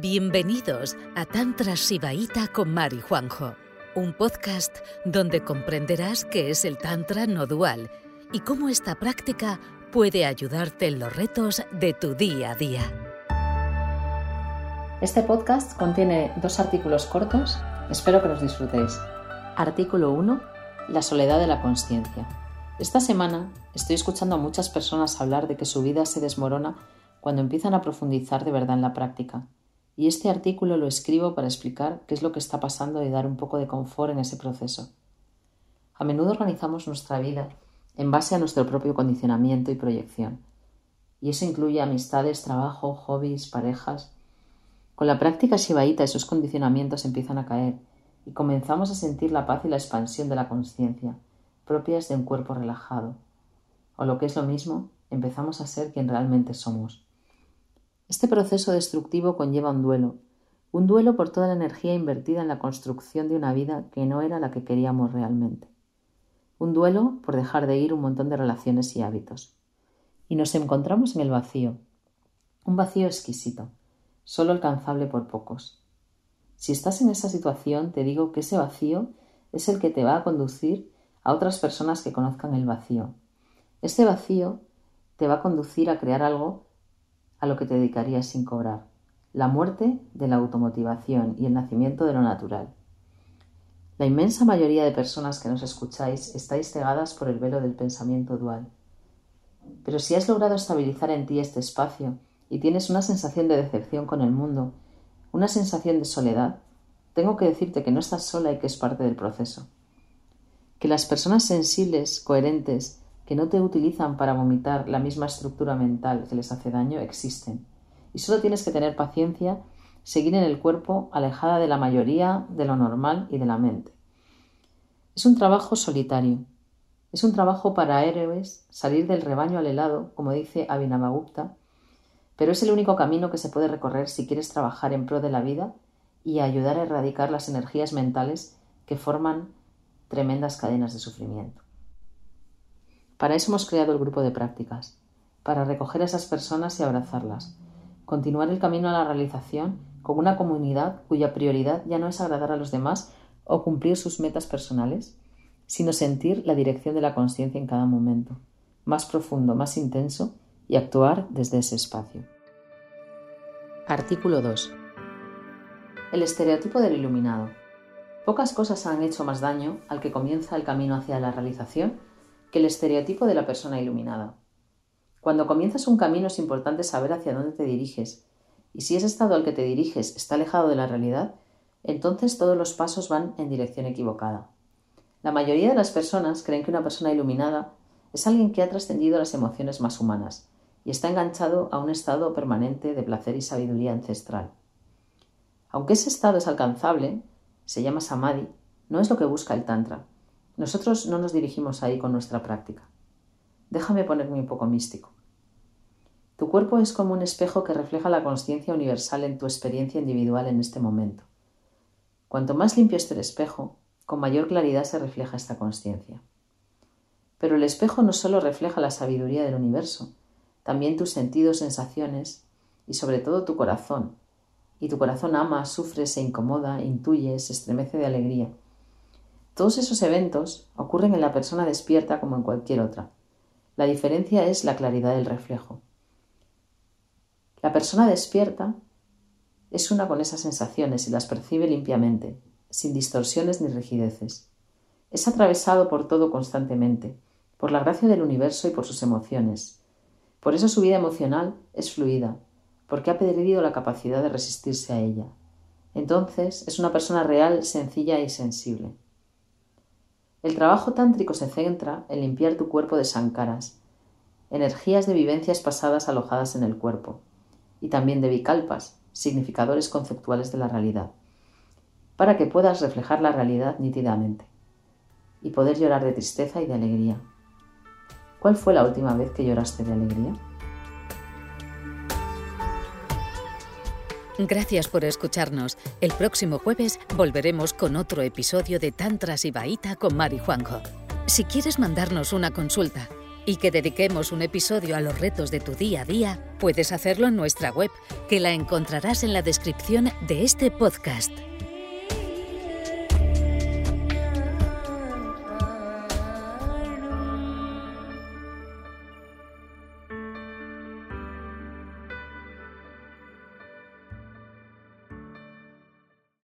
Bienvenidos a Tantra Sibaíta con Mari Juanjo, un podcast donde comprenderás qué es el Tantra no dual y cómo esta práctica puede ayudarte en los retos de tu día a día. Este podcast contiene dos artículos cortos, espero que los disfrutéis. Artículo 1. La soledad de la conciencia. Esta semana estoy escuchando a muchas personas hablar de que su vida se desmorona cuando empiezan a profundizar de verdad en la práctica. Y este artículo lo escribo para explicar qué es lo que está pasando y dar un poco de confort en ese proceso. A menudo organizamos nuestra vida en base a nuestro propio condicionamiento y proyección. Y eso incluye amistades, trabajo, hobbies, parejas. Con la práctica shivaíta esos condicionamientos empiezan a caer y comenzamos a sentir la paz y la expansión de la conciencia propias de un cuerpo relajado. O lo que es lo mismo, empezamos a ser quien realmente somos. Este proceso destructivo conlleva un duelo, un duelo por toda la energía invertida en la construcción de una vida que no era la que queríamos realmente. Un duelo por dejar de ir un montón de relaciones y hábitos. Y nos encontramos en el vacío, un vacío exquisito, solo alcanzable por pocos. Si estás en esa situación, te digo que ese vacío es el que te va a conducir a otras personas que conozcan el vacío. Este vacío te va a conducir a crear algo a lo que te dedicarías sin cobrar. La muerte de la automotivación y el nacimiento de lo natural. La inmensa mayoría de personas que nos escucháis estáis cegadas por el velo del pensamiento dual. Pero si has logrado estabilizar en ti este espacio y tienes una sensación de decepción con el mundo, una sensación de soledad, tengo que decirte que no estás sola y que es parte del proceso que las personas sensibles, coherentes, que no te utilizan para vomitar la misma estructura mental que les hace daño, existen. Y solo tienes que tener paciencia, seguir en el cuerpo alejada de la mayoría, de lo normal y de la mente. Es un trabajo solitario. Es un trabajo para héroes, salir del rebaño al helado, como dice Abhinavagupta, pero es el único camino que se puede recorrer si quieres trabajar en pro de la vida y ayudar a erradicar las energías mentales que forman tremendas cadenas de sufrimiento. Para eso hemos creado el grupo de prácticas, para recoger a esas personas y abrazarlas, continuar el camino a la realización con una comunidad cuya prioridad ya no es agradar a los demás o cumplir sus metas personales, sino sentir la dirección de la conciencia en cada momento, más profundo, más intenso, y actuar desde ese espacio. Artículo 2. El estereotipo del iluminado. Pocas cosas han hecho más daño al que comienza el camino hacia la realización que el estereotipo de la persona iluminada. Cuando comienzas un camino es importante saber hacia dónde te diriges, y si ese estado al que te diriges está alejado de la realidad, entonces todos los pasos van en dirección equivocada. La mayoría de las personas creen que una persona iluminada es alguien que ha trascendido las emociones más humanas y está enganchado a un estado permanente de placer y sabiduría ancestral. Aunque ese estado es alcanzable, se llama samadhi, no es lo que busca el Tantra. Nosotros no nos dirigimos ahí con nuestra práctica. Déjame ponerme un poco místico. Tu cuerpo es como un espejo que refleja la conciencia universal en tu experiencia individual en este momento. Cuanto más limpio esté el espejo, con mayor claridad se refleja esta conciencia. Pero el espejo no solo refleja la sabiduría del universo, también tus sentidos, sensaciones y sobre todo tu corazón, y tu corazón ama, sufre, se incomoda, intuye, se estremece de alegría. Todos esos eventos ocurren en la persona despierta como en cualquier otra. La diferencia es la claridad del reflejo. La persona despierta es una con esas sensaciones y las percibe limpiamente, sin distorsiones ni rigideces. Es atravesado por todo constantemente, por la gracia del universo y por sus emociones. Por eso su vida emocional es fluida, porque ha perdido la capacidad de resistirse a ella. Entonces es una persona real, sencilla y sensible. El trabajo tántrico se centra en limpiar tu cuerpo de sankaras, energías de vivencias pasadas alojadas en el cuerpo, y también de vikalpas, significadores conceptuales de la realidad, para que puedas reflejar la realidad nítidamente y poder llorar de tristeza y de alegría. ¿Cuál fue la última vez que lloraste de alegría? Gracias por escucharnos. El próximo jueves volveremos con otro episodio de Tantras y Baita con Mari Juanjo. Si quieres mandarnos una consulta, y que dediquemos un episodio a los retos de tu día a día, puedes hacerlo en nuestra web, que la encontrarás en la descripción de este podcast.